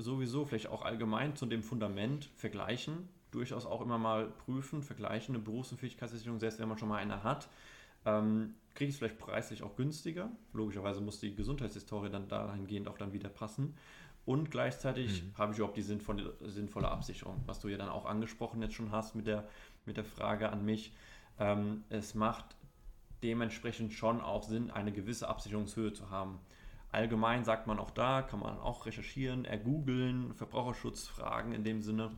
sowieso vielleicht auch allgemein zu dem Fundament vergleichen, durchaus auch immer mal prüfen, vergleichen, eine Berufsunfähigkeitsversicherung, selbst wenn man schon mal eine hat. Ähm, kriege ich es vielleicht preislich auch günstiger. Logischerweise muss die Gesundheitshistorie dann dahingehend auch dann wieder passen. Und gleichzeitig mhm. habe ich überhaupt die sinnvolle, sinnvolle Absicherung, was du ja dann auch angesprochen jetzt schon hast mit der, mit der Frage an mich. Ähm, es macht dementsprechend schon auch Sinn, eine gewisse Absicherungshöhe zu haben. Allgemein sagt man auch da, kann man auch recherchieren, ergoogeln, Verbraucherschutzfragen in dem Sinne,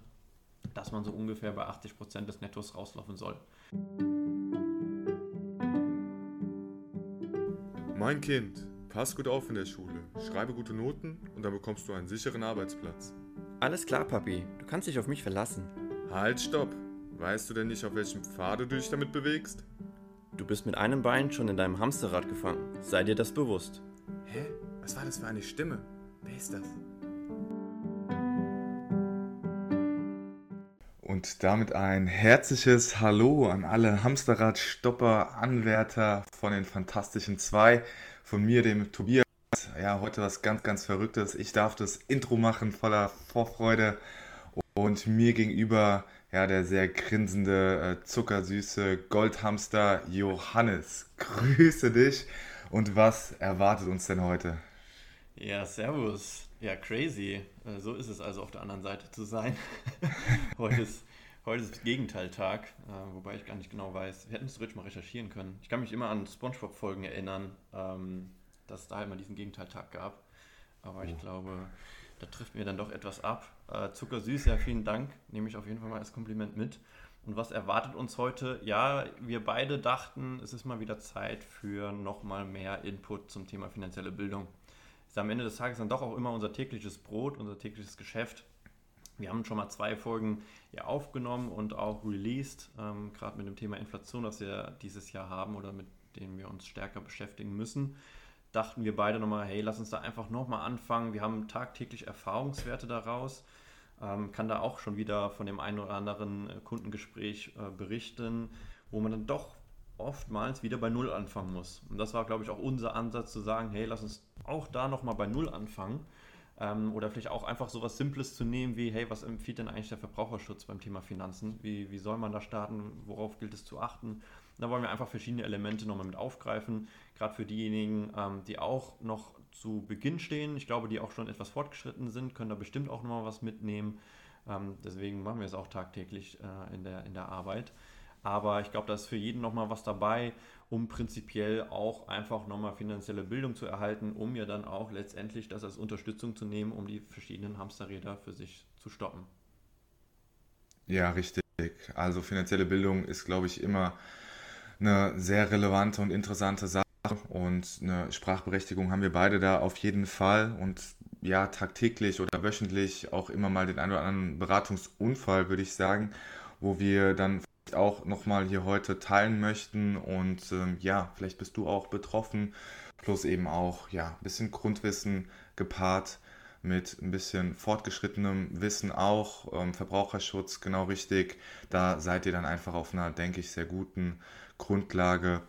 dass man so ungefähr bei 80 Prozent des Nettos rauslaufen soll. Mein Kind, pass gut auf in der Schule, schreibe gute Noten und dann bekommst du einen sicheren Arbeitsplatz. Alles klar, Papi, du kannst dich auf mich verlassen. Halt, stopp! Weißt du denn nicht, auf welchem Pfade du dich damit bewegst? Du bist mit einem Bein schon in deinem Hamsterrad gefangen. Sei dir das bewusst. Hä? Was war das für eine Stimme? Wer ist das? Und damit ein herzliches Hallo an alle Hamsterrad-Stopper, Anwärter von den Fantastischen Zwei. Von mir, dem Tobias. Ja, heute was ganz, ganz Verrücktes. Ich darf das Intro machen voller Vorfreude. Und mir gegenüber, ja, der sehr grinsende, äh, zuckersüße Goldhamster Johannes. Grüße dich. Und was erwartet uns denn heute? Ja, servus. Ja, crazy. Äh, so ist es also auf der anderen Seite zu sein. heute, ist, heute ist Gegenteiltag, äh, wobei ich gar nicht genau weiß. Wir hätten es theoretisch mal recherchieren können. Ich kann mich immer an Spongebob-Folgen erinnern, ähm, dass es da halt mal diesen Gegenteiltag gab. Aber ich oh. glaube, da trifft mir dann doch etwas ab. Äh, zuckersüß, ja, vielen Dank. Nehme ich auf jeden Fall mal als Kompliment mit. Und was erwartet uns heute? Ja, wir beide dachten, es ist mal wieder Zeit für nochmal mehr Input zum Thema finanzielle Bildung ist am Ende des Tages dann doch auch immer unser tägliches Brot, unser tägliches Geschäft. Wir haben schon mal zwei Folgen ja aufgenommen und auch released, ähm, gerade mit dem Thema Inflation, das wir dieses Jahr haben oder mit dem wir uns stärker beschäftigen müssen. Dachten wir beide nochmal, hey, lass uns da einfach nochmal anfangen. Wir haben tagtäglich Erfahrungswerte daraus. Ähm, kann da auch schon wieder von dem einen oder anderen äh, Kundengespräch äh, berichten, wo man dann doch oftmals wieder bei Null anfangen muss. Und das war, glaube ich, auch unser Ansatz zu sagen, hey, lass uns auch da nochmal bei Null anfangen. Ähm, oder vielleicht auch einfach so was Simples zu nehmen wie, hey, was empfiehlt denn eigentlich der Verbraucherschutz beim Thema Finanzen? Wie, wie soll man da starten? Worauf gilt es zu achten? Da wollen wir einfach verschiedene Elemente nochmal mit aufgreifen, gerade für diejenigen, ähm, die auch noch zu Beginn stehen. Ich glaube, die auch schon etwas fortgeschritten sind, können da bestimmt auch nochmal was mitnehmen. Ähm, deswegen machen wir es auch tagtäglich äh, in, der, in der Arbeit. Aber ich glaube, da ist für jeden nochmal was dabei, um prinzipiell auch einfach nochmal finanzielle Bildung zu erhalten, um ja dann auch letztendlich das als Unterstützung zu nehmen, um die verschiedenen Hamsterräder für sich zu stoppen. Ja, richtig. Also finanzielle Bildung ist, glaube ich, immer eine sehr relevante und interessante Sache. Und eine Sprachberechtigung haben wir beide da auf jeden Fall. Und ja, tagtäglich oder wöchentlich auch immer mal den einen oder anderen Beratungsunfall, würde ich sagen, wo wir dann auch nochmal hier heute teilen möchten. Und ähm, ja, vielleicht bist du auch betroffen, plus eben auch ja, ein bisschen Grundwissen gepaart mit ein bisschen fortgeschrittenem Wissen auch, ähm, Verbraucherschutz genau richtig. Da seid ihr dann einfach auf einer, denke ich, sehr guten Grundlage.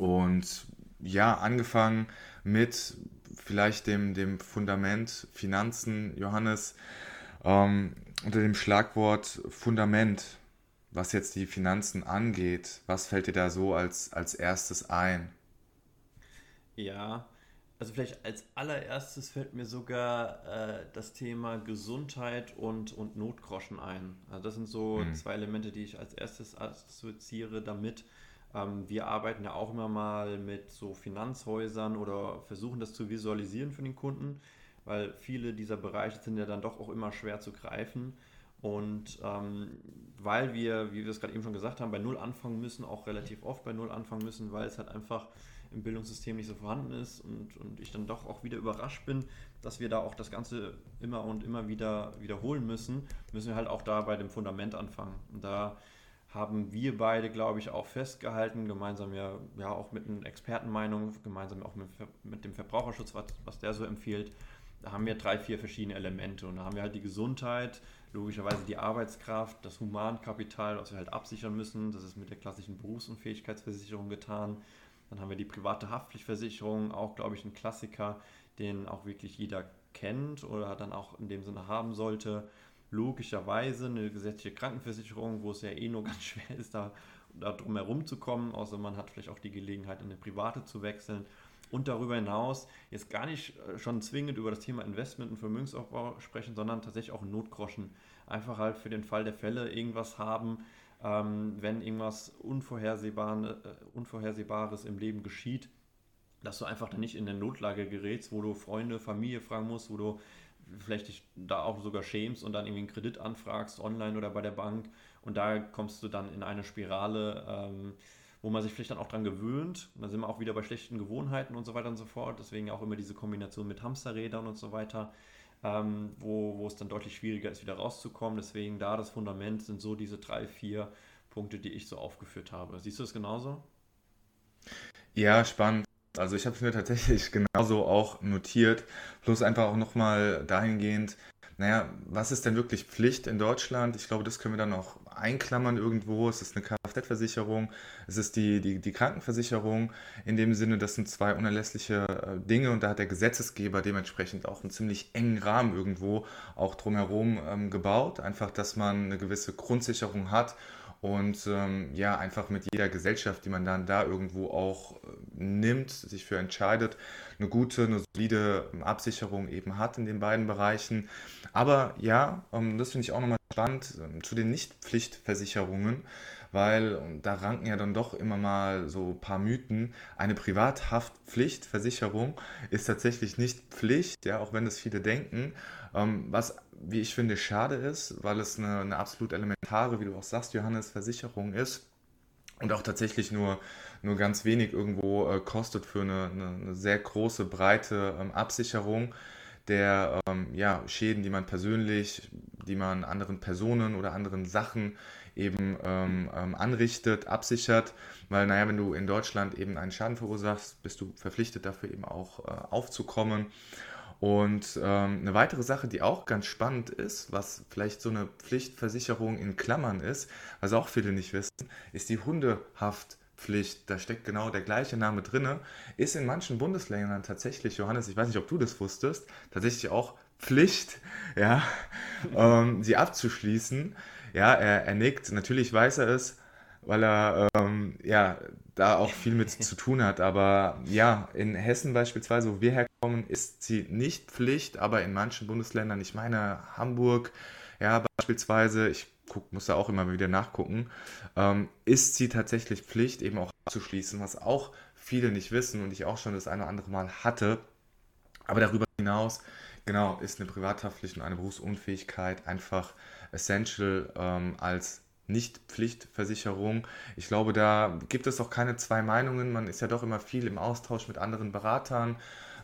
Und ja, angefangen mit vielleicht dem, dem Fundament Finanzen, Johannes, ähm, unter dem Schlagwort Fundament was jetzt die Finanzen angeht, was fällt dir da so als, als erstes ein? Ja, also vielleicht als allererstes fällt mir sogar äh, das Thema Gesundheit und, und Notgroschen ein. Also das sind so mhm. zwei Elemente, die ich als erstes assoziiere damit. Ähm, wir arbeiten ja auch immer mal mit so Finanzhäusern oder versuchen das zu visualisieren für den Kunden, weil viele dieser Bereiche sind ja dann doch auch immer schwer zu greifen. Und ähm, weil wir, wie wir es gerade eben schon gesagt haben, bei Null anfangen müssen, auch relativ oft bei Null anfangen müssen, weil es halt einfach im Bildungssystem nicht so vorhanden ist und, und ich dann doch auch wieder überrascht bin, dass wir da auch das Ganze immer und immer wieder wiederholen müssen, müssen wir halt auch da bei dem Fundament anfangen. Und da haben wir beide, glaube ich, auch festgehalten, gemeinsam ja, ja auch mit einer Expertenmeinung, gemeinsam auch mit, mit dem Verbraucherschutz, was, was der so empfiehlt, da haben wir drei, vier verschiedene Elemente und da haben wir halt die Gesundheit, logischerweise die Arbeitskraft, das Humankapital, was wir halt absichern müssen. Das ist mit der klassischen Berufsunfähigkeitsversicherung getan. Dann haben wir die private Haftpflichtversicherung, auch glaube ich ein Klassiker, den auch wirklich jeder kennt oder dann auch in dem Sinne haben sollte, logischerweise eine gesetzliche Krankenversicherung, wo es ja eh nur ganz schwer ist, da, da drum herum zu kommen, außer man hat vielleicht auch die Gelegenheit, in eine private zu wechseln. Und darüber hinaus jetzt gar nicht äh, schon zwingend über das Thema Investment und Vermögensaufbau sprechen, sondern tatsächlich auch Notgroschen. Einfach halt für den Fall der Fälle irgendwas haben, ähm, wenn irgendwas äh, Unvorhersehbares im Leben geschieht, dass du einfach dann nicht in eine Notlage gerätst, wo du Freunde, Familie fragen musst, wo du vielleicht dich da auch sogar schämst und dann irgendwie einen Kredit anfragst, online oder bei der Bank. Und da kommst du dann in eine Spirale, ähm, wo man sich vielleicht dann auch dran gewöhnt. Und da sind wir auch wieder bei schlechten Gewohnheiten und so weiter und so fort. Deswegen auch immer diese Kombination mit Hamsterrädern und so weiter, ähm, wo, wo es dann deutlich schwieriger ist, wieder rauszukommen. Deswegen da das Fundament sind so diese drei, vier Punkte, die ich so aufgeführt habe. Siehst du das genauso? Ja, spannend. Also ich habe es mir tatsächlich genauso auch notiert, plus einfach auch nochmal dahingehend, naja, was ist denn wirklich Pflicht in Deutschland? Ich glaube, das können wir dann auch einklammern irgendwo. Es ist eine Kfz-Versicherung, es ist die, die, die Krankenversicherung. In dem Sinne, das sind zwei unerlässliche äh, Dinge und da hat der Gesetzesgeber dementsprechend auch einen ziemlich engen Rahmen irgendwo auch drumherum ähm, gebaut. Einfach, dass man eine gewisse Grundsicherung hat und ähm, ja, einfach mit jeder Gesellschaft, die man dann da irgendwo auch äh, nimmt, sich für entscheidet, eine gute, eine solide ähm, Absicherung eben hat in den beiden Bereichen. Aber ja, ähm, das finde ich auch nochmal spannend ähm, zu den Nichtpflichtversicherungen, weil da ranken ja dann doch immer mal so ein paar Mythen. Eine Privathaftpflichtversicherung ist tatsächlich nicht Pflicht, ja, auch wenn das viele denken. Ähm, was wie ich finde, schade ist, weil es eine, eine absolut elementare, wie du auch sagst, Johannes, Versicherung ist und auch tatsächlich nur, nur ganz wenig irgendwo äh, kostet für eine, eine, eine, sehr große, breite ähm, Absicherung der ähm, ja, Schäden, die man persönlich, die man anderen Personen oder anderen Sachen eben ähm, ähm anrichtet, absichert. Weil, naja, wenn du in Deutschland eben einen Schaden verursachst, bist du verpflichtet dafür eben auch äh, aufzukommen. Und ähm, eine weitere Sache, die auch ganz spannend ist, was vielleicht so eine Pflichtversicherung in Klammern ist, was auch viele nicht wissen, ist die Hundehaftpflicht. Da steckt genau der gleiche Name drin. Ist in manchen Bundesländern tatsächlich, Johannes, ich weiß nicht, ob du das wusstest, tatsächlich auch Pflicht, ja, ähm, sie abzuschließen. Ja, er, er nickt. Natürlich weiß er es, weil er ähm, ja da auch viel mit zu tun hat. Aber ja, in Hessen beispielsweise, wo wir herkommen, ist sie nicht Pflicht, aber in manchen Bundesländern, ich meine Hamburg, ja, beispielsweise, ich guck, muss da auch immer wieder nachgucken, ähm, ist sie tatsächlich Pflicht, eben auch abzuschließen, was auch viele nicht wissen und ich auch schon das eine oder andere Mal hatte. Aber darüber hinaus, genau, ist eine Privathaftpflicht und eine Berufsunfähigkeit einfach essential ähm, als nicht-Pflichtversicherung. Ich glaube, da gibt es auch keine zwei Meinungen. Man ist ja doch immer viel im Austausch mit anderen Beratern,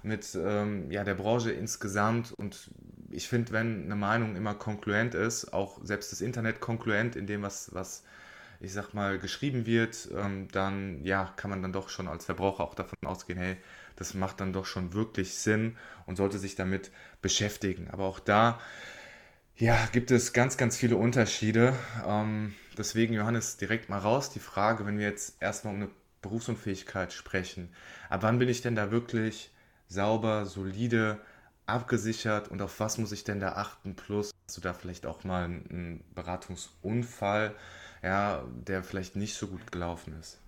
mit ähm, ja, der Branche insgesamt. Und ich finde, wenn eine Meinung immer konkluent ist, auch selbst das Internet konkluent in dem, was, was ich sag mal, geschrieben wird, ähm, dann ja, kann man dann doch schon als Verbraucher auch davon ausgehen, hey, das macht dann doch schon wirklich Sinn und sollte sich damit beschäftigen. Aber auch da ja, gibt es ganz, ganz viele Unterschiede. Ähm, deswegen, Johannes, direkt mal raus die Frage, wenn wir jetzt erstmal um eine Berufsunfähigkeit sprechen. Ab wann bin ich denn da wirklich sauber, solide, abgesichert und auf was muss ich denn da achten? Plus, hast du da vielleicht auch mal einen Beratungsunfall, ja, der vielleicht nicht so gut gelaufen ist?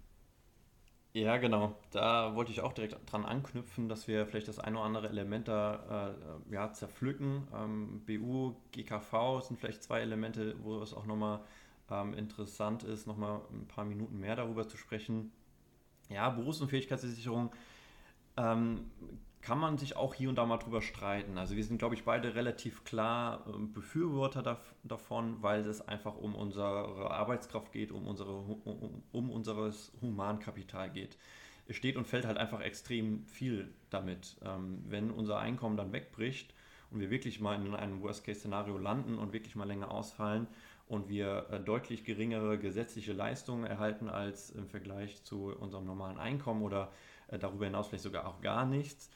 Ja, genau. Da wollte ich auch direkt dran anknüpfen, dass wir vielleicht das eine oder andere Element da äh, ja, zerpflücken. Ähm, BU, GKV sind vielleicht zwei Elemente, wo es auch nochmal ähm, interessant ist, nochmal ein paar Minuten mehr darüber zu sprechen. Ja, Berufsunfähigkeitsversicherung ähm, kann man sich auch hier und da mal drüber streiten. Also wir sind, glaube ich, beide relativ klar ähm, Befürworter davon, weil es einfach um unsere Arbeitskraft geht, um, unsere, um, um unseres Humankapital geht. Es steht und fällt halt einfach extrem viel damit. Ähm, wenn unser Einkommen dann wegbricht und wir wirklich mal in einem Worst-Case-Szenario landen und wirklich mal länger ausfallen und wir äh, deutlich geringere gesetzliche Leistungen erhalten als im Vergleich zu unserem normalen Einkommen oder äh, darüber hinaus vielleicht sogar auch gar nichts,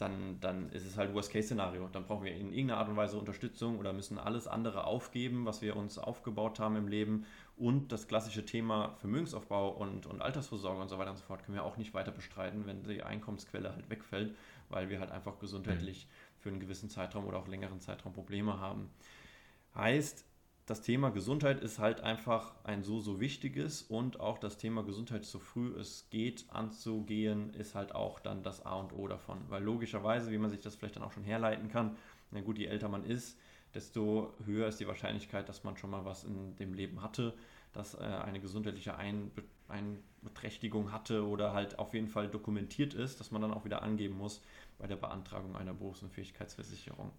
dann, dann ist es halt Worst-Case-Szenario. Dann brauchen wir in irgendeiner Art und Weise Unterstützung oder müssen alles andere aufgeben, was wir uns aufgebaut haben im Leben. Und das klassische Thema Vermögensaufbau und, und Altersvorsorge und so weiter und so fort können wir auch nicht weiter bestreiten, wenn die Einkommensquelle halt wegfällt, weil wir halt einfach gesundheitlich für einen gewissen Zeitraum oder auch längeren Zeitraum Probleme haben. Heißt, das Thema Gesundheit ist halt einfach ein so, so wichtiges und auch das Thema Gesundheit so früh es geht anzugehen, ist halt auch dann das A und O davon. Weil logischerweise, wie man sich das vielleicht dann auch schon herleiten kann, na gut, je älter man ist, desto höher ist die Wahrscheinlichkeit, dass man schon mal was in dem Leben hatte, dass äh, eine gesundheitliche Einbe Einbeträchtigung hatte oder halt auf jeden Fall dokumentiert ist, dass man dann auch wieder angeben muss bei der Beantragung einer Berufsunfähigkeitsversicherung.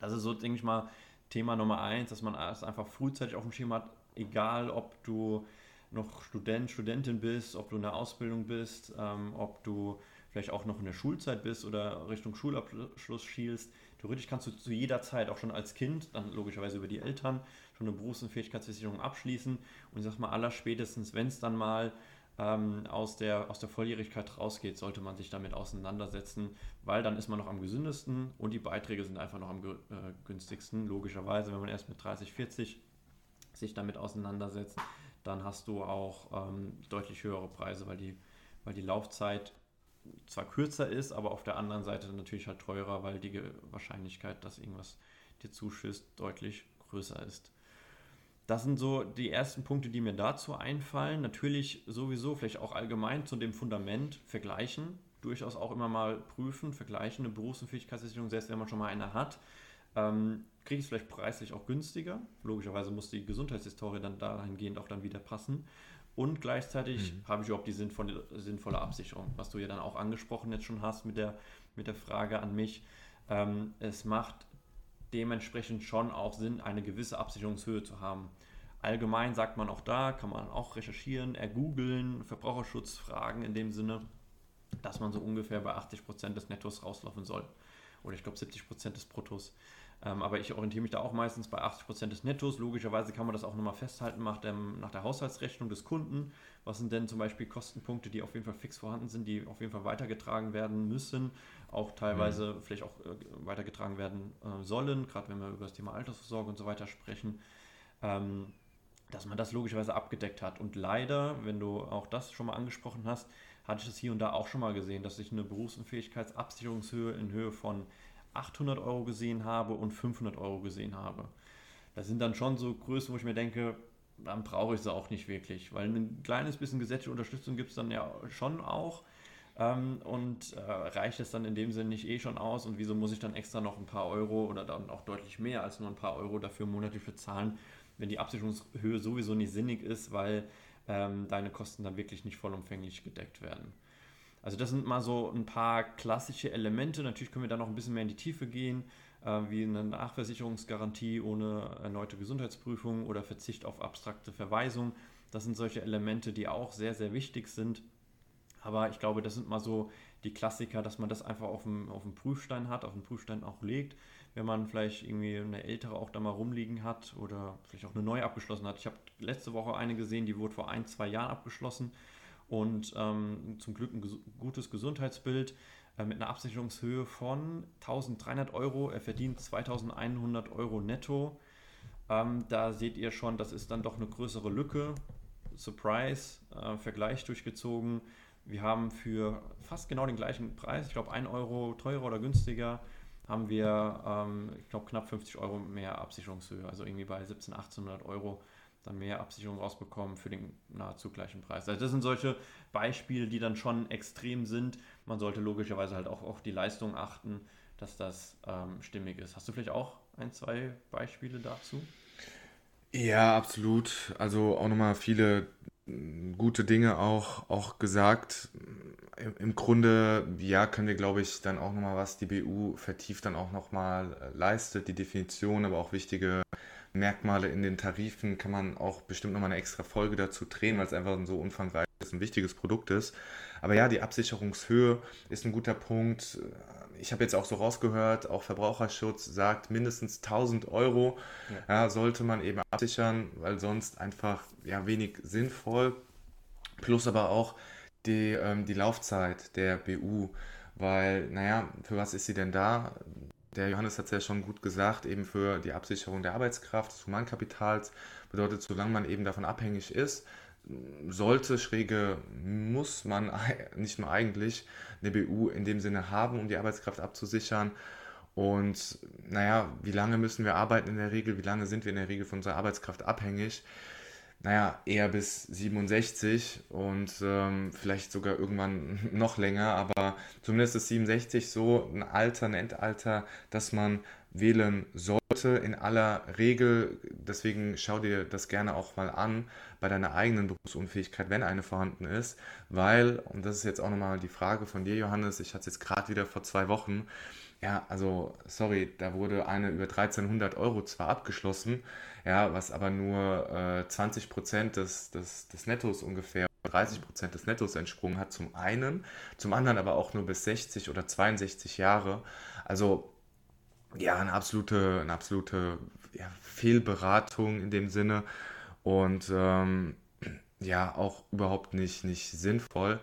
Das ist so, denke ich mal, Thema Nummer eins, dass man es einfach frühzeitig auf dem Schirm hat, egal ob du noch Student, Studentin bist, ob du in der Ausbildung bist, ähm, ob du vielleicht auch noch in der Schulzeit bist oder Richtung Schulabschluss schielst. Theoretisch kannst du zu jeder Zeit, auch schon als Kind, dann logischerweise über die Eltern, schon eine Berufsunfähigkeitsversicherung abschließen. Und ich sag mal, aller spätestens, wenn es dann mal ähm, aus, der, aus der Volljährigkeit rausgeht, sollte man sich damit auseinandersetzen, weil dann ist man noch am gesündesten und die Beiträge sind einfach noch am äh, günstigsten. Logischerweise, wenn man erst mit 30, 40 sich damit auseinandersetzt, dann hast du auch ähm, deutlich höhere Preise, weil die, weil die Laufzeit zwar kürzer ist, aber auf der anderen Seite natürlich halt teurer, weil die Wahrscheinlichkeit, dass irgendwas dir zuschüsst, deutlich größer ist. Das sind so die ersten Punkte, die mir dazu einfallen. Natürlich sowieso, vielleicht auch allgemein zu dem Fundament vergleichen. Durchaus auch immer mal prüfen, vergleichen. Eine Berufsunfähigkeitssicherung, selbst wenn man schon mal eine hat, ähm, kriege ich es vielleicht preislich auch günstiger. Logischerweise muss die Gesundheitshistorie dann dahingehend auch dann wieder passen. Und gleichzeitig mhm. habe ich überhaupt die sinnvolle, sinnvolle Absicherung, was du ja dann auch angesprochen jetzt schon hast mit der, mit der Frage an mich. Ähm, es macht dementsprechend schon auch Sinn, eine gewisse Absicherungshöhe zu haben. Allgemein sagt man auch da, kann man auch recherchieren, ergoogeln, Verbraucherschutzfragen in dem Sinne, dass man so ungefähr bei 80% des Nettos rauslaufen soll. Oder ich glaube 70% des Bruttos. Ähm, aber ich orientiere mich da auch meistens bei 80% des Nettos. Logischerweise kann man das auch nochmal festhalten nach, dem, nach der Haushaltsrechnung des Kunden. Was sind denn zum Beispiel Kostenpunkte, die auf jeden Fall fix vorhanden sind, die auf jeden Fall weitergetragen werden müssen, auch teilweise mhm. vielleicht auch äh, weitergetragen werden äh, sollen, gerade wenn wir über das Thema Altersvorsorge und so weiter sprechen. Ähm, dass man das logischerweise abgedeckt hat. Und leider, wenn du auch das schon mal angesprochen hast, hatte ich das hier und da auch schon mal gesehen, dass ich eine Berufsunfähigkeitsabsicherungshöhe in Höhe von 800 Euro gesehen habe und 500 Euro gesehen habe. Das sind dann schon so Größen, wo ich mir denke, dann brauche ich sie auch nicht wirklich, weil ein kleines bisschen gesetzliche Unterstützung gibt es dann ja schon auch. Ähm, und äh, reicht es dann in dem Sinne nicht eh schon aus und wieso muss ich dann extra noch ein paar Euro oder dann auch deutlich mehr als nur ein paar Euro dafür monatlich bezahlen, wenn die Absicherungshöhe sowieso nicht sinnig ist, weil ähm, deine Kosten dann wirklich nicht vollumfänglich gedeckt werden. Also das sind mal so ein paar klassische Elemente. Natürlich können wir da noch ein bisschen mehr in die Tiefe gehen, äh, wie eine Nachversicherungsgarantie ohne erneute Gesundheitsprüfung oder Verzicht auf abstrakte Verweisung. Das sind solche Elemente, die auch sehr, sehr wichtig sind. Aber ich glaube, das sind mal so die Klassiker, dass man das einfach auf dem, auf dem Prüfstein hat, auf dem Prüfstein auch legt. Wenn man vielleicht irgendwie eine ältere auch da mal rumliegen hat oder vielleicht auch eine neue abgeschlossen hat. Ich habe letzte Woche eine gesehen, die wurde vor ein, zwei Jahren abgeschlossen und ähm, zum Glück ein ges gutes Gesundheitsbild äh, mit einer Absicherungshöhe von 1300 Euro. Er verdient 2100 Euro netto. Ähm, da seht ihr schon, das ist dann doch eine größere Lücke. Surprise, äh, Vergleich durchgezogen. Wir haben für fast genau den gleichen Preis, ich glaube 1 Euro teurer oder günstiger, haben wir, ähm, ich glaube, knapp 50 Euro mehr Absicherungshöhe, also irgendwie bei 1700, 1800 Euro dann mehr Absicherung rausbekommen für den nahezu gleichen Preis. Also das sind solche Beispiele, die dann schon extrem sind. Man sollte logischerweise halt auch auf die Leistung achten, dass das ähm, stimmig ist. Hast du vielleicht auch ein, zwei Beispiele dazu? Ja, absolut. Also auch nochmal viele mm, gute Dinge auch, auch gesagt. Im Grunde, ja, können wir, glaube ich, dann auch nochmal, was die BU vertieft dann auch nochmal äh, leistet, die Definition, aber auch wichtige Merkmale in den Tarifen kann man auch bestimmt nochmal eine extra Folge dazu drehen, weil es einfach ein so umfangreiches und wichtiges Produkt ist. Aber ja, die Absicherungshöhe ist ein guter Punkt. Ich habe jetzt auch so rausgehört, auch Verbraucherschutz sagt, mindestens 1000 Euro ja. Ja, sollte man eben absichern, weil sonst einfach ja, wenig sinnvoll. Plus aber auch die, ähm, die Laufzeit der BU, weil, naja, für was ist sie denn da? Der Johannes hat es ja schon gut gesagt, eben für die Absicherung der Arbeitskraft, des Humankapitals, bedeutet, solange man eben davon abhängig ist, sollte, schräge, muss man nicht nur eigentlich eine BU in dem Sinne haben, um die Arbeitskraft abzusichern. Und naja, wie lange müssen wir arbeiten in der Regel? Wie lange sind wir in der Regel von unserer Arbeitskraft abhängig? Naja, eher bis 67 und ähm, vielleicht sogar irgendwann noch länger, aber zumindest ist 67 so ein Alter, ein Endalter, dass man wählen sollte in aller Regel. Deswegen schau dir das gerne auch mal an bei deiner eigenen Berufsunfähigkeit, wenn eine vorhanden ist, weil, und das ist jetzt auch nochmal die Frage von dir, Johannes, ich hatte es jetzt gerade wieder vor zwei Wochen, ja, also, sorry, da wurde eine über 1300 Euro zwar abgeschlossen, ja, was aber nur äh, 20 Prozent des, des, des Nettos ungefähr, 30 Prozent des Nettos entsprungen hat, zum einen, zum anderen aber auch nur bis 60 oder 62 Jahre. Also, ja, eine absolute, eine absolute ja, Fehlberatung in dem Sinne und ähm, ja, auch überhaupt nicht, nicht sinnvoll.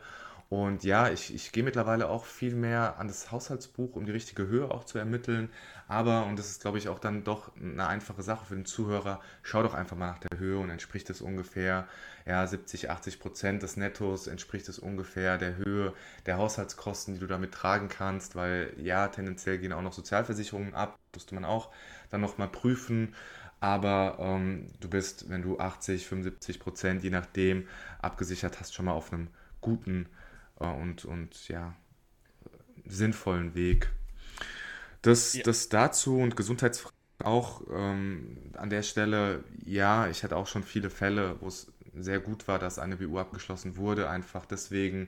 Und ja, ich, ich gehe mittlerweile auch viel mehr an das Haushaltsbuch, um die richtige Höhe auch zu ermitteln. Aber, und das ist, glaube ich, auch dann doch eine einfache Sache für den Zuhörer, schau doch einfach mal nach der Höhe und entspricht es ungefähr, ja, 70, 80 Prozent des Nettos entspricht es ungefähr der Höhe der Haushaltskosten, die du damit tragen kannst, weil ja, tendenziell gehen auch noch Sozialversicherungen ab, musste man auch dann nochmal prüfen. Aber ähm, du bist, wenn du 80, 75 Prozent, je nachdem, abgesichert hast, schon mal auf einem guten und, und ja, sinnvollen Weg. Das, ja. das dazu und Gesundheitsfragen auch ähm, an der Stelle, ja, ich hatte auch schon viele Fälle, wo es sehr gut war, dass eine BU abgeschlossen wurde, einfach deswegen,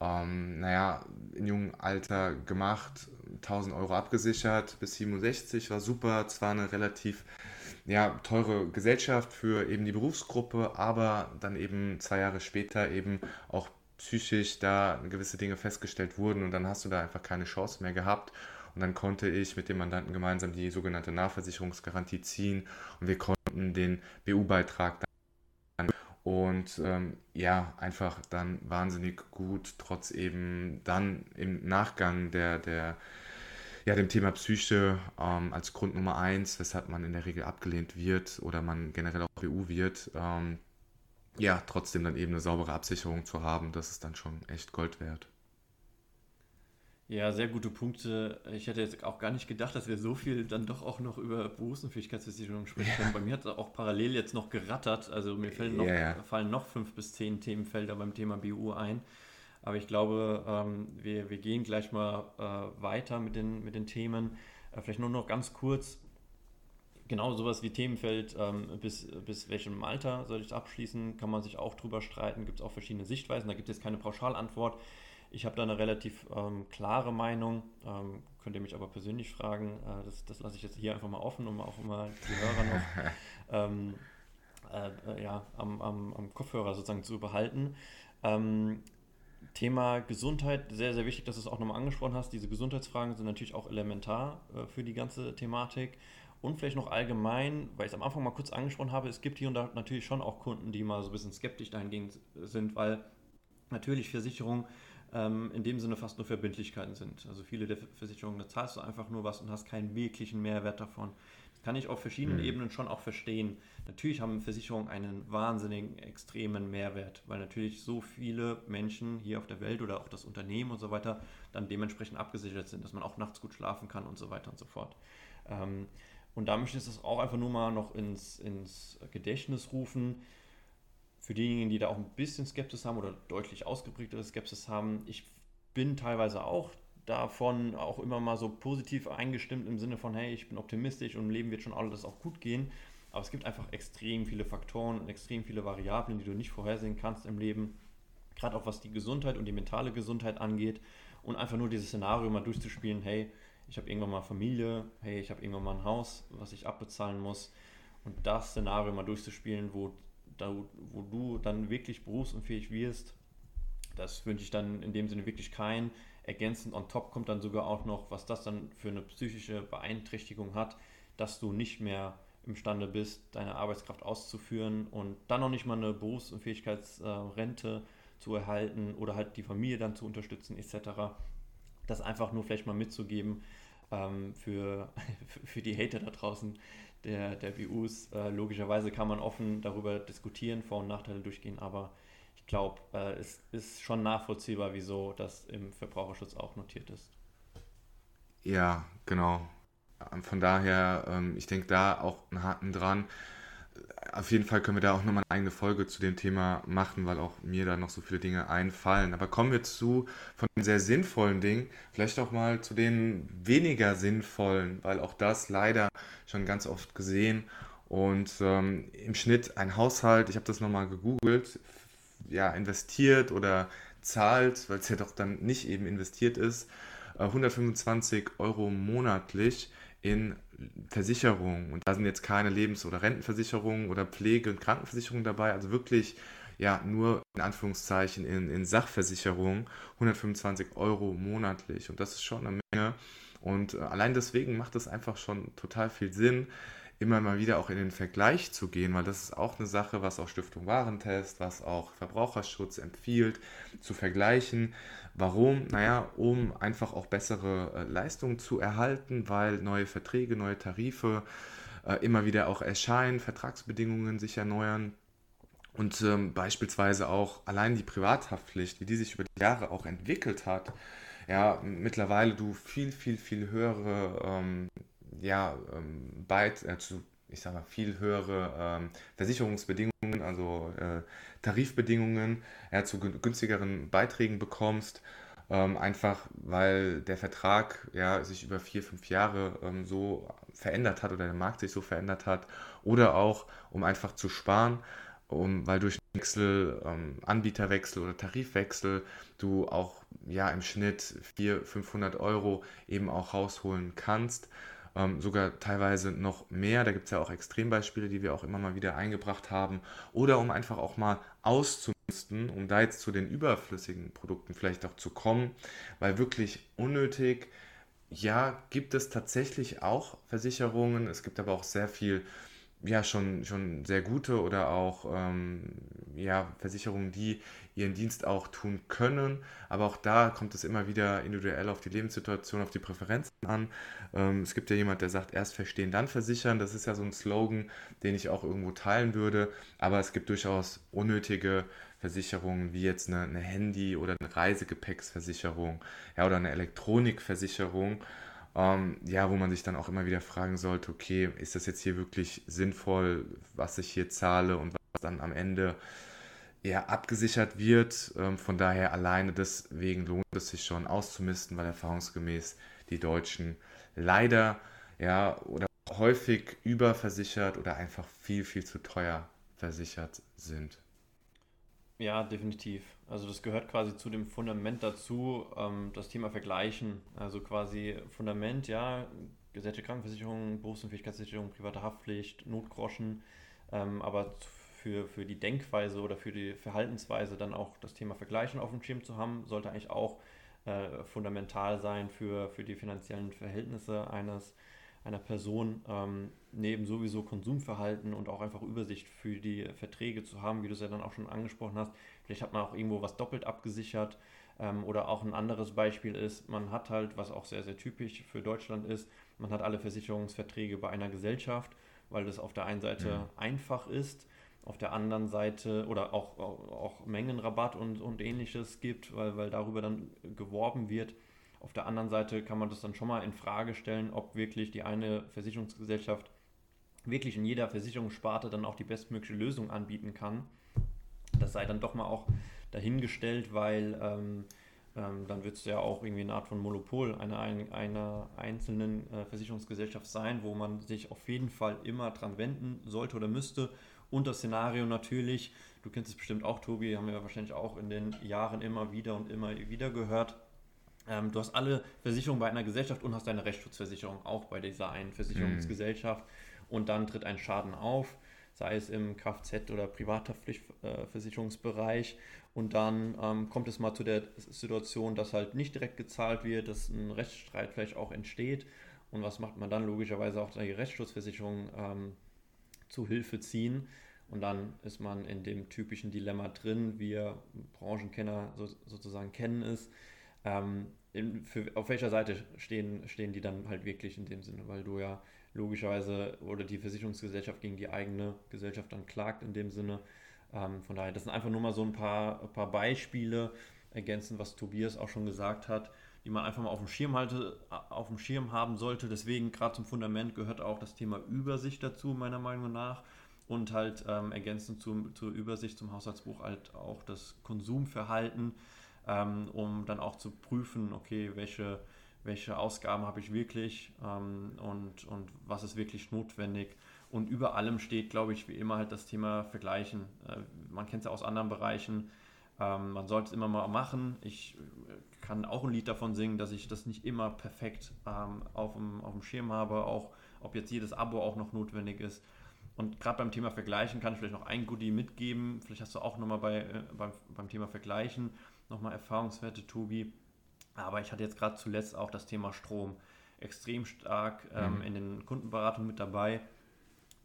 ähm, naja, in jungem Alter gemacht, 1000 Euro abgesichert bis 67, war super, zwar eine relativ ja, teure Gesellschaft für eben die Berufsgruppe, aber dann eben zwei Jahre später eben auch psychisch da gewisse Dinge festgestellt wurden und dann hast du da einfach keine Chance mehr gehabt. Und dann konnte ich mit dem Mandanten gemeinsam die sogenannte Nachversicherungsgarantie ziehen und wir konnten den BU-Beitrag dann und ähm, ja, einfach dann wahnsinnig gut, trotz eben dann im Nachgang der, der ja, dem Thema Psyche ähm, als Grund Nummer eins, weshalb man in der Regel abgelehnt wird oder man generell auch BU wird, ähm, ja, trotzdem dann eben eine saubere Absicherung zu haben, das ist dann schon echt Gold wert. Ja, sehr gute Punkte. Ich hätte jetzt auch gar nicht gedacht, dass wir so viel dann doch auch noch über Berufsunfähigkeitsversicherung sprechen können. Bei mir hat es auch parallel jetzt noch gerattert. Also mir fallen noch, yeah. fallen noch fünf bis zehn Themenfelder beim Thema BU ein. Aber ich glaube, ähm, wir, wir gehen gleich mal äh, weiter mit den, mit den Themen. Äh, vielleicht nur noch ganz kurz genau sowas wie Themenfeld, ähm, bis, bis welchem Alter soll ich es abschließen, kann man sich auch drüber streiten, gibt es auch verschiedene Sichtweisen, da gibt es keine Pauschalantwort. Ich habe da eine relativ ähm, klare Meinung, ähm, könnt ihr mich aber persönlich fragen, äh, das, das lasse ich jetzt hier einfach mal offen, um auch immer die Hörer noch ähm, äh, ja, am, am, am, Kopfhörer sozusagen zu behalten. Ähm, Thema Gesundheit, sehr, sehr wichtig, dass du es auch nochmal angesprochen hast. Diese Gesundheitsfragen sind natürlich auch elementar äh, für die ganze Thematik. Und vielleicht noch allgemein, weil ich es am Anfang mal kurz angesprochen habe, es gibt hier und da natürlich schon auch Kunden, die mal so ein bisschen skeptisch dahingehend sind, weil natürlich Versicherungen ähm, in dem Sinne fast nur Verbindlichkeiten sind. Also viele der Versicherungen, da zahlst du einfach nur was und hast keinen wirklichen Mehrwert davon. Das kann ich auf verschiedenen mhm. Ebenen schon auch verstehen. Natürlich haben Versicherungen einen wahnsinnigen, extremen Mehrwert, weil natürlich so viele Menschen hier auf der Welt oder auch das Unternehmen und so weiter dann dementsprechend abgesichert sind, dass man auch nachts gut schlafen kann und so weiter und so fort. Ähm, und da möchte ich das auch einfach nur mal noch ins, ins Gedächtnis rufen. Für diejenigen, die da auch ein bisschen Skepsis haben oder deutlich ausgeprägtere Skepsis haben, ich bin teilweise auch davon auch immer mal so positiv eingestimmt im Sinne von, hey, ich bin optimistisch und im Leben wird schon alles auch gut gehen. Aber es gibt einfach extrem viele Faktoren und extrem viele Variablen, die du nicht vorhersehen kannst im Leben. Gerade auch was die Gesundheit und die mentale Gesundheit angeht. Und einfach nur dieses Szenario mal durchzuspielen, hey, ich habe irgendwann mal Familie, hey, ich habe irgendwann mal ein Haus, was ich abbezahlen muss. Und das Szenario mal durchzuspielen, wo, da, wo du dann wirklich berufsunfähig wirst, das wünsche ich dann in dem Sinne wirklich kein. Ergänzend on top kommt dann sogar auch noch, was das dann für eine psychische Beeinträchtigung hat, dass du nicht mehr imstande bist, deine Arbeitskraft auszuführen und dann noch nicht mal eine Berufsunfähigkeitsrente zu erhalten oder halt die Familie dann zu unterstützen etc das einfach nur vielleicht mal mitzugeben ähm, für, für die Hater da draußen der, der BUs. Äh, logischerweise kann man offen darüber diskutieren, Vor- und Nachteile durchgehen, aber ich glaube, äh, es ist schon nachvollziehbar, wieso das im Verbraucherschutz auch notiert ist. Ja, genau. von daher, ähm, ich denke da auch einen Haken dran. Auf jeden Fall können wir da auch nochmal eine eigene Folge zu dem Thema machen, weil auch mir da noch so viele Dinge einfallen. Aber kommen wir zu von den sehr sinnvollen Dingen, vielleicht auch mal zu den weniger sinnvollen, weil auch das leider schon ganz oft gesehen. Und ähm, im Schnitt ein Haushalt, ich habe das nochmal gegoogelt, ja, investiert oder zahlt, weil es ja doch dann nicht eben investiert ist, 125 äh, Euro monatlich in Versicherungen. Und da sind jetzt keine Lebens- oder Rentenversicherungen oder Pflege- und Krankenversicherungen dabei, also wirklich ja nur in Anführungszeichen in, in Sachversicherungen 125 Euro monatlich. Und das ist schon eine Menge. Und äh, allein deswegen macht es einfach schon total viel Sinn, immer mal wieder auch in den Vergleich zu gehen, weil das ist auch eine Sache, was auch Stiftung Warentest, was auch Verbraucherschutz empfiehlt, zu vergleichen. Warum? Naja, um einfach auch bessere äh, Leistungen zu erhalten, weil neue Verträge, neue Tarife äh, immer wieder auch erscheinen, Vertragsbedingungen sich erneuern. Und ähm, beispielsweise auch allein die Privathaftpflicht, wie die sich über die Jahre auch entwickelt hat, ja, mittlerweile du viel, viel, viel höhere ähm, ja, ähm, beit, äh, zu, ich sag mal, viel höhere ähm, Versicherungsbedingungen, also äh, Tarifbedingungen, ja, zu günstigeren Beiträgen bekommst. Ähm, einfach weil der Vertrag ja, sich über vier, fünf Jahre ähm, so verändert hat oder der Markt sich so verändert hat. Oder auch, um einfach zu sparen, um, weil durch Wechsel, ähm, Anbieterwechsel oder Tarifwechsel du auch ja, im Schnitt 400, 500 Euro eben auch rausholen kannst ähm, sogar teilweise noch mehr. Da gibt es ja auch Extrembeispiele, die wir auch immer mal wieder eingebracht haben. Oder um einfach auch mal auszumisten, um da jetzt zu den überflüssigen Produkten vielleicht auch zu kommen, weil wirklich unnötig, ja, gibt es tatsächlich auch Versicherungen. Es gibt aber auch sehr viel ja schon, schon sehr gute oder auch ähm, ja, Versicherungen, die ihren Dienst auch tun können. Aber auch da kommt es immer wieder individuell auf die Lebenssituation, auf die Präferenzen an. Ähm, es gibt ja jemand, der sagt, erst verstehen, dann versichern. Das ist ja so ein Slogan, den ich auch irgendwo teilen würde. Aber es gibt durchaus unnötige Versicherungen, wie jetzt eine, eine Handy- oder eine Reisegepäcksversicherung ja, oder eine Elektronikversicherung ähm, ja, wo man sich dann auch immer wieder fragen sollte, okay, ist das jetzt hier wirklich sinnvoll, was ich hier zahle und was dann am Ende eher abgesichert wird. Ähm, von daher alleine deswegen lohnt es sich schon auszumisten, weil erfahrungsgemäß die Deutschen leider ja oder häufig überversichert oder einfach viel, viel zu teuer versichert sind. Ja, definitiv. Also das gehört quasi zu dem Fundament dazu, ähm, das Thema Vergleichen. Also quasi Fundament, ja, gesetzliche Krankenversicherung, Berufsunfähigkeitsversicherung, private Haftpflicht, Notgroschen, ähm, aber für, für die Denkweise oder für die Verhaltensweise dann auch das Thema Vergleichen auf dem Schirm zu haben, sollte eigentlich auch äh, fundamental sein für, für die finanziellen Verhältnisse eines einer Person ähm, neben sowieso Konsumverhalten und auch einfach Übersicht für die Verträge zu haben, wie du es ja dann auch schon angesprochen hast. Vielleicht hat man auch irgendwo was doppelt abgesichert. Ähm, oder auch ein anderes Beispiel ist, man hat halt, was auch sehr, sehr typisch für Deutschland ist, man hat alle Versicherungsverträge bei einer Gesellschaft, weil das auf der einen Seite ja. einfach ist, auf der anderen Seite oder auch, auch, Mengenrabatt und, und ähnliches gibt, weil, weil darüber dann geworben wird. Auf der anderen Seite kann man das dann schon mal in Frage stellen, ob wirklich die eine Versicherungsgesellschaft wirklich in jeder Versicherungssparte dann auch die bestmögliche Lösung anbieten kann. Das sei dann doch mal auch dahingestellt, weil ähm, ähm, dann wird es ja auch irgendwie eine Art von Monopol einer, einer einzelnen äh, Versicherungsgesellschaft sein, wo man sich auf jeden Fall immer dran wenden sollte oder müsste. Und das Szenario natürlich, du kennst es bestimmt auch, Tobi, haben wir wahrscheinlich auch in den Jahren immer wieder und immer wieder gehört, ähm, du hast alle Versicherungen bei einer Gesellschaft und hast deine Rechtsschutzversicherung auch bei dieser einen Versicherungsgesellschaft. Mhm. Und dann tritt ein Schaden auf, sei es im Kfz- oder Privathaftpflichtversicherungsbereich. Und dann ähm, kommt es mal zu der Situation, dass halt nicht direkt gezahlt wird, dass ein Rechtsstreit vielleicht auch entsteht. Und was macht man dann? Logischerweise auch die Rechtsschutzversicherung ähm, zu Hilfe ziehen. Und dann ist man in dem typischen Dilemma drin, wie Branchenkenner so, sozusagen kennen es ähm, in, für, auf welcher Seite stehen, stehen die dann halt wirklich in dem Sinne, weil du ja logischerweise oder die Versicherungsgesellschaft gegen die eigene Gesellschaft dann klagt in dem Sinne. Ähm, von daher, das sind einfach nur mal so ein paar, ein paar Beispiele, ergänzend, was Tobias auch schon gesagt hat, die man einfach mal auf dem Schirm halte, auf dem Schirm haben sollte. Deswegen gerade zum Fundament gehört auch das Thema Übersicht dazu, meiner Meinung nach. Und halt ähm, ergänzend zum, zur Übersicht zum Haushaltsbuch halt auch das Konsumverhalten, ähm, um dann auch zu prüfen, okay, welche, welche Ausgaben habe ich wirklich ähm, und, und was ist wirklich notwendig. Und über allem steht, glaube ich, wie immer halt das Thema Vergleichen. Äh, man kennt es ja aus anderen Bereichen. Ähm, man sollte es immer mal machen. Ich äh, kann auch ein Lied davon singen, dass ich das nicht immer perfekt ähm, auf, dem, auf dem Schirm habe, auch ob jetzt jedes Abo auch noch notwendig ist. Und gerade beim Thema Vergleichen kann ich vielleicht noch ein Goodie mitgeben. Vielleicht hast du auch nochmal bei, äh, beim, beim Thema Vergleichen nochmal Erfahrungswerte, Tobi. Aber ich hatte jetzt gerade zuletzt auch das Thema Strom extrem stark ähm, mhm. in den Kundenberatungen mit dabei.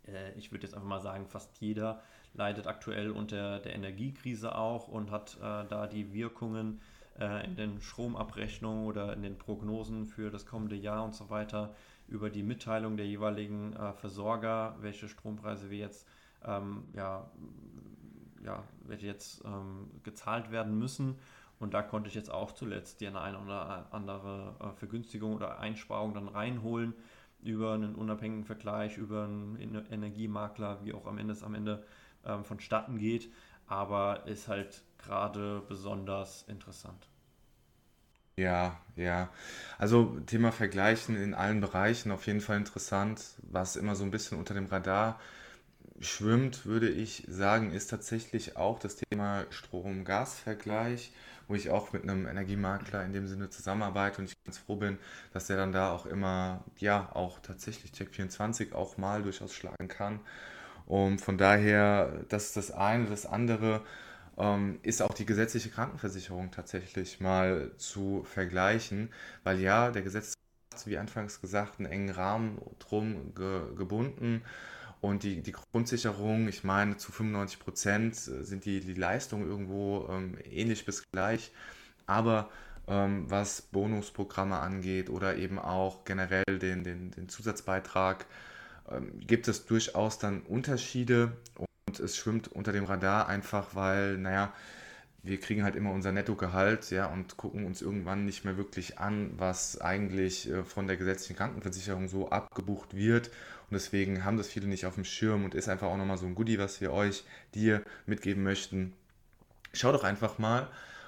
Äh, ich würde jetzt einfach mal sagen, fast jeder leidet aktuell unter der Energiekrise auch und hat äh, da die Wirkungen äh, in den Stromabrechnungen oder in den Prognosen für das kommende Jahr und so weiter über die Mitteilung der jeweiligen äh, Versorger, welche Strompreise wir jetzt ähm, ja, ja, welche jetzt ähm, gezahlt werden müssen. Und da konnte ich jetzt auch zuletzt die eine oder andere äh, Vergünstigung oder Einsparung dann reinholen über einen unabhängigen Vergleich, über einen Energiemakler, wie auch am Ende es am Ende ähm, vonstatten geht, aber ist halt gerade besonders interessant. Ja, ja. Also Thema Vergleichen in allen Bereichen auf jeden Fall interessant. Was immer so ein bisschen unter dem Radar schwimmt, würde ich sagen, ist tatsächlich auch das Thema Strom-Gas-Vergleich wo ich auch mit einem Energiemakler in dem Sinne zusammenarbeite und ich ganz froh bin, dass der dann da auch immer, ja, auch tatsächlich Check24 auch mal durchaus schlagen kann. Und von daher, das ist das eine. Das andere ähm, ist auch die gesetzliche Krankenversicherung tatsächlich mal zu vergleichen, weil ja, der Gesetz wie anfangs gesagt, einen engen Rahmen drum ge gebunden. Und die, die Grundsicherung, ich meine, zu 95 Prozent sind die, die Leistungen irgendwo ähm, ähnlich bis gleich. Aber ähm, was Bonusprogramme angeht oder eben auch generell den, den, den Zusatzbeitrag, ähm, gibt es durchaus dann Unterschiede und es schwimmt unter dem Radar einfach, weil, naja, wir kriegen halt immer unser Nettogehalt, ja, und gucken uns irgendwann nicht mehr wirklich an, was eigentlich äh, von der gesetzlichen Krankenversicherung so abgebucht wird. Und deswegen haben das viele nicht auf dem Schirm und ist einfach auch nochmal so ein Goodie, was wir euch, dir mitgeben möchten. Schau doch einfach mal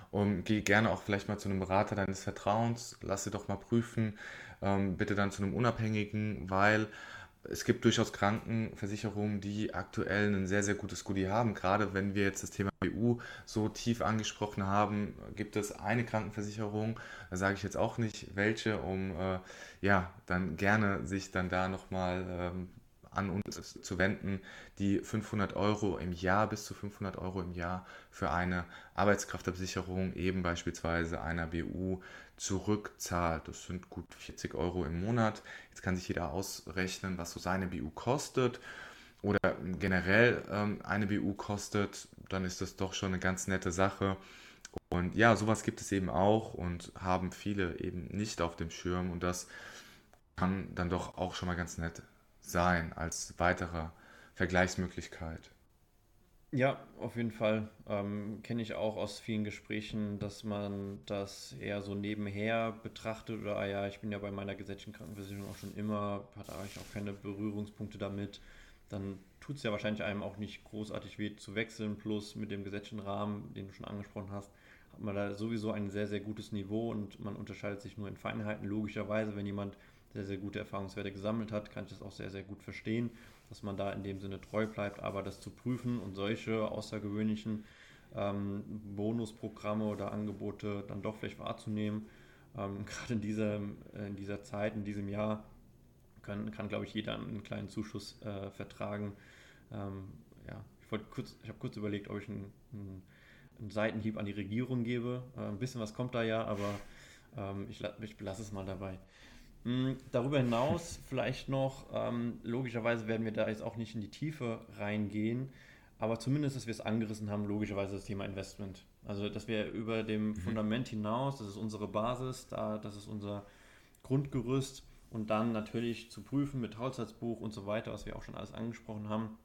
und geh gerne auch vielleicht mal zu einem Berater deines Vertrauens, lass dir doch mal prüfen, ähm, bitte dann zu einem Unabhängigen, weil es gibt durchaus Krankenversicherungen, die aktuell ein sehr, sehr gutes Goodie haben. Gerade wenn wir jetzt das Thema BU so tief angesprochen haben, gibt es eine Krankenversicherung, da sage ich jetzt auch nicht welche, um äh, ja dann gerne sich dann da nochmal ähm, an uns zu wenden, die 500 Euro im Jahr bis zu 500 Euro im Jahr für eine Arbeitskraftabsicherung, eben beispielsweise einer BU, zurückzahlt. Das sind gut 40 Euro im Monat. Jetzt kann sich jeder ausrechnen, was so seine BU kostet oder generell ähm, eine BU kostet. Dann ist das doch schon eine ganz nette Sache. Und ja, sowas gibt es eben auch und haben viele eben nicht auf dem Schirm und das kann dann doch auch schon mal ganz nett sein als weitere Vergleichsmöglichkeit. Ja, auf jeden Fall. Ähm, Kenne ich auch aus vielen Gesprächen, dass man das eher so nebenher betrachtet oder, ah ja, ich bin ja bei meiner gesetzlichen Krankenversicherung auch schon immer, hatte eigentlich auch keine Berührungspunkte damit. Dann tut es ja wahrscheinlich einem auch nicht großartig weh zu wechseln, plus mit dem gesetzlichen Rahmen, den du schon angesprochen hast, hat man da sowieso ein sehr, sehr gutes Niveau und man unterscheidet sich nur in Feinheiten. Logischerweise, wenn jemand sehr, sehr gute Erfahrungswerte gesammelt hat, kann ich das auch sehr, sehr gut verstehen, dass man da in dem Sinne treu bleibt. Aber das zu prüfen und solche außergewöhnlichen ähm, Bonusprogramme oder Angebote dann doch vielleicht wahrzunehmen, ähm, gerade in dieser, in dieser Zeit, in diesem Jahr, kann, kann glaube ich, jeder einen kleinen Zuschuss äh, vertragen. Ähm, ja, ich, ich habe kurz überlegt, ob ich einen, einen, einen, Seitenhieb an die Regierung gebe. Äh, ein bisschen was kommt da ja, aber ähm, ich, ich lasse es mal dabei. Hm, darüber hinaus vielleicht noch, ähm, logischerweise werden wir da jetzt auch nicht in die Tiefe reingehen, aber zumindest, dass wir es angerissen haben, logischerweise das Thema Investment. Also, dass wir über dem mhm. Fundament hinaus, das ist unsere Basis, da, das ist unser Grundgerüst und dann natürlich zu prüfen mit Haushaltsbuch und so weiter, was wir auch schon alles angesprochen haben,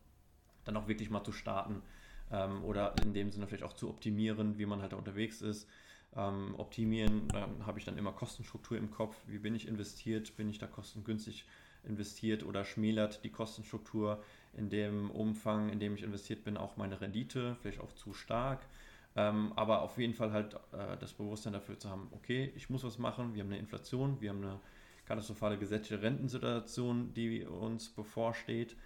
dann auch wirklich mal zu starten ähm, oder in dem Sinne vielleicht auch zu optimieren, wie man halt da unterwegs ist ähm, optimieren. Dann habe ich dann immer Kostenstruktur im Kopf. Wie bin ich investiert? Bin ich da kostengünstig investiert oder schmälert die Kostenstruktur in dem Umfang, in dem ich investiert bin, auch meine Rendite, vielleicht auch zu stark. Ähm, aber auf jeden Fall halt äh, das Bewusstsein dafür zu haben, okay, ich muss was machen, wir haben eine Inflation, wir haben eine katastrophale gesetzliche Rentensituation, die uns bevorsteht.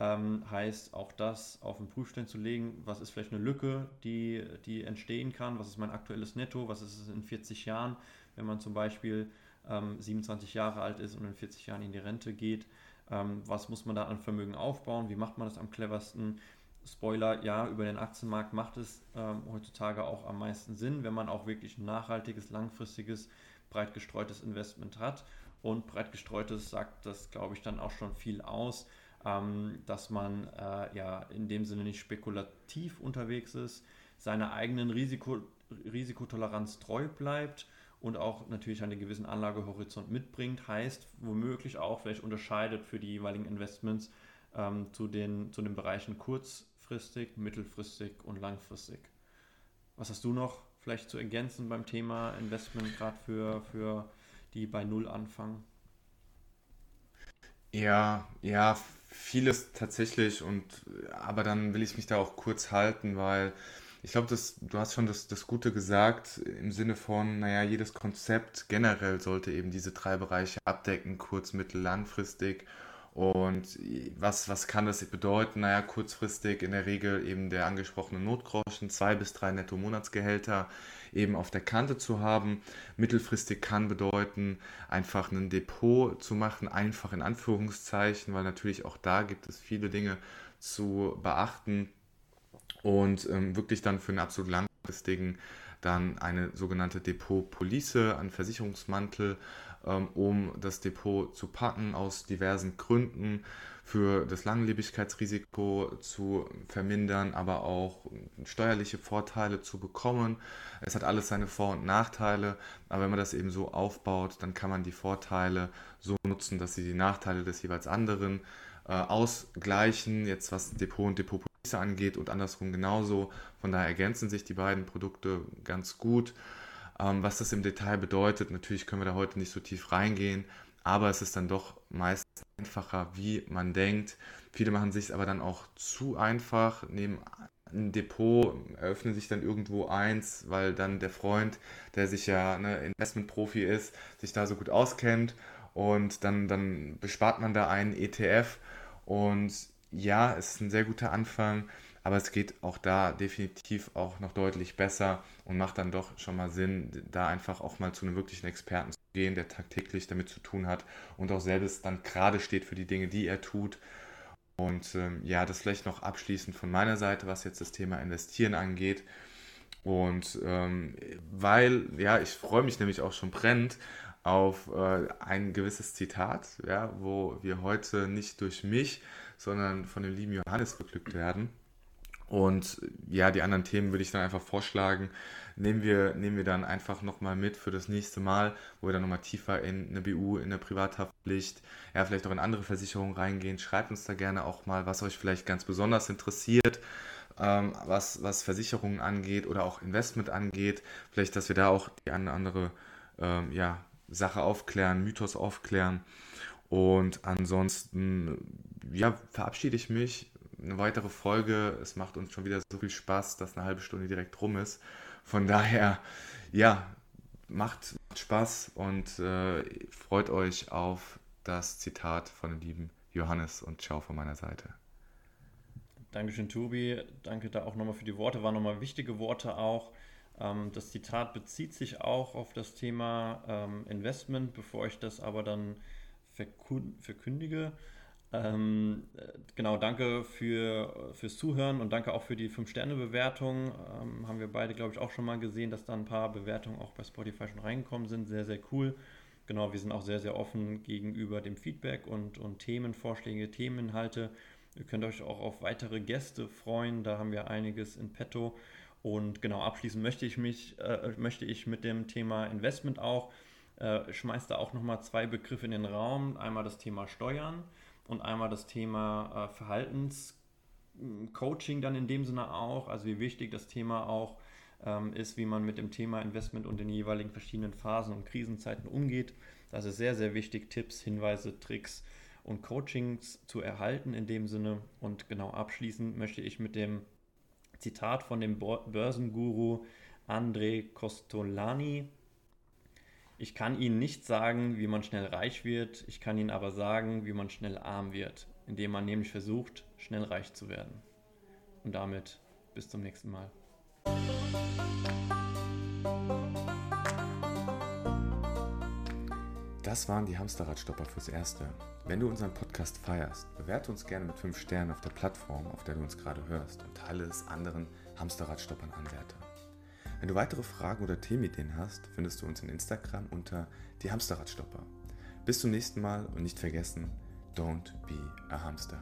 Ähm, heißt auch das auf den Prüfstein zu legen, was ist vielleicht eine Lücke, die, die entstehen kann, was ist mein aktuelles Netto, was ist es in 40 Jahren, wenn man zum Beispiel ähm, 27 Jahre alt ist und in 40 Jahren in die Rente geht, ähm, was muss man da an Vermögen aufbauen, wie macht man das am cleversten. Spoiler, ja, über den Aktienmarkt macht es ähm, heutzutage auch am meisten Sinn, wenn man auch wirklich ein nachhaltiges, langfristiges, breit gestreutes Investment hat. Und breit gestreutes sagt das, glaube ich, dann auch schon viel aus ähm, dass man äh, ja in dem Sinne nicht spekulativ unterwegs ist, seiner eigenen Risiko, Risikotoleranz treu bleibt und auch natürlich einen gewissen Anlagehorizont mitbringt, heißt womöglich auch vielleicht unterscheidet für die jeweiligen Investments ähm, zu, den, zu den Bereichen kurzfristig, mittelfristig und langfristig. Was hast du noch vielleicht zu ergänzen beim Thema Investment, gerade für, für die bei Null anfangen? Ja, ja, vieles tatsächlich und aber dann will ich mich da auch kurz halten, weil ich glaube, du hast schon das, das Gute gesagt im Sinne von, naja, jedes Konzept generell sollte eben diese drei Bereiche abdecken, kurz, mittel, langfristig. Und was, was kann das bedeuten? Naja, kurzfristig in der Regel eben der angesprochene Notgroschen, zwei bis drei Netto-Monatsgehälter eben auf der Kante zu haben. Mittelfristig kann bedeuten, einfach ein Depot zu machen, einfach in Anführungszeichen, weil natürlich auch da gibt es viele Dinge zu beachten und ähm, wirklich dann für einen absolut langfristigen dann eine sogenannte Depot-Police, ein Versicherungsmantel, um das Depot zu packen aus diversen Gründen für das Langlebigkeitsrisiko zu vermindern, aber auch steuerliche Vorteile zu bekommen. Es hat alles seine Vor- und Nachteile, aber wenn man das eben so aufbaut, dann kann man die Vorteile so nutzen, dass sie die Nachteile des jeweils anderen äh, ausgleichen, jetzt was Depot und Depotpolice angeht und andersrum genauso. Von daher ergänzen sich die beiden Produkte ganz gut. Ähm, was das im Detail bedeutet, natürlich können wir da heute nicht so tief reingehen, aber es ist dann doch meist einfacher, wie man denkt. Viele machen sich aber dann auch zu einfach, nehmen ein Depot, eröffnen sich dann irgendwo eins, weil dann der Freund, der sich ja ne, Investmentprofi ist, sich da so gut auskennt und dann, dann bespart man da einen ETF und ja, es ist ein sehr guter Anfang, aber es geht auch da definitiv auch noch deutlich besser und macht dann doch schon mal Sinn, da einfach auch mal zu einem wirklichen Experten zu gehen, der tagtäglich damit zu tun hat und auch selbst dann gerade steht für die Dinge, die er tut. Und ähm, ja, das vielleicht noch abschließend von meiner Seite, was jetzt das Thema Investieren angeht. Und ähm, weil, ja, ich freue mich nämlich auch schon brennend auf äh, ein gewisses Zitat, ja, wo wir heute nicht durch mich, sondern von dem lieben Johannes beglückt werden. Und ja, die anderen Themen würde ich dann einfach vorschlagen, nehmen wir, nehmen wir dann einfach nochmal mit für das nächste Mal, wo wir dann nochmal tiefer in eine BU, in eine Privathaftpflicht, ja, vielleicht auch in andere Versicherungen reingehen. Schreibt uns da gerne auch mal, was euch vielleicht ganz besonders interessiert, ähm, was, was Versicherungen angeht oder auch Investment angeht. Vielleicht, dass wir da auch die eine andere ähm, ja, Sache aufklären, Mythos aufklären. Und ansonsten, ja, verabschiede ich mich eine weitere Folge. Es macht uns schon wieder so viel Spaß, dass eine halbe Stunde direkt rum ist. Von daher, ja, macht, Spaß und äh, freut euch auf das Zitat von dem lieben Johannes und ciao von meiner Seite. Dankeschön, Tobi. Danke da auch nochmal für die Worte. Waren nochmal wichtige Worte auch. Ähm, das Zitat bezieht sich auch auf das Thema ähm, Investment. Bevor ich das aber dann verkündige, ähm, genau, danke für, fürs Zuhören und danke auch für die 5-Sterne-Bewertung. Ähm, haben wir beide, glaube ich, auch schon mal gesehen, dass da ein paar Bewertungen auch bei Spotify schon reingekommen sind. Sehr, sehr cool. Genau, wir sind auch sehr, sehr offen gegenüber dem Feedback und, und Themenvorschläge, Themeninhalte. Ihr könnt euch auch auf weitere Gäste freuen. Da haben wir einiges in petto. Und genau, abschließen möchte ich mich, äh, möchte ich mit dem Thema Investment auch. Äh, schmeiß da auch nochmal zwei Begriffe in den Raum. Einmal das Thema Steuern und einmal das Thema äh, Verhaltenscoaching dann in dem Sinne auch, also wie wichtig das Thema auch ähm, ist, wie man mit dem Thema Investment und den jeweiligen verschiedenen Phasen und Krisenzeiten umgeht. Das ist sehr, sehr wichtig, Tipps, Hinweise, Tricks und Coachings zu erhalten in dem Sinne. Und genau abschließend möchte ich mit dem Zitat von dem Börsenguru André Costolani. Ich kann Ihnen nicht sagen, wie man schnell reich wird, ich kann Ihnen aber sagen, wie man schnell arm wird, indem man nämlich versucht, schnell reich zu werden. Und damit bis zum nächsten Mal. Das waren die Hamsterradstopper fürs Erste. Wenn du unseren Podcast feierst, bewerte uns gerne mit 5 Sternen auf der Plattform, auf der du uns gerade hörst und teile es anderen Hamsterradstoppern anwärter. Wenn du weitere Fragen oder Themenideen hast, findest du uns in Instagram unter die Hamsterradstopper. Bis zum nächsten Mal und nicht vergessen, don't be a hamster.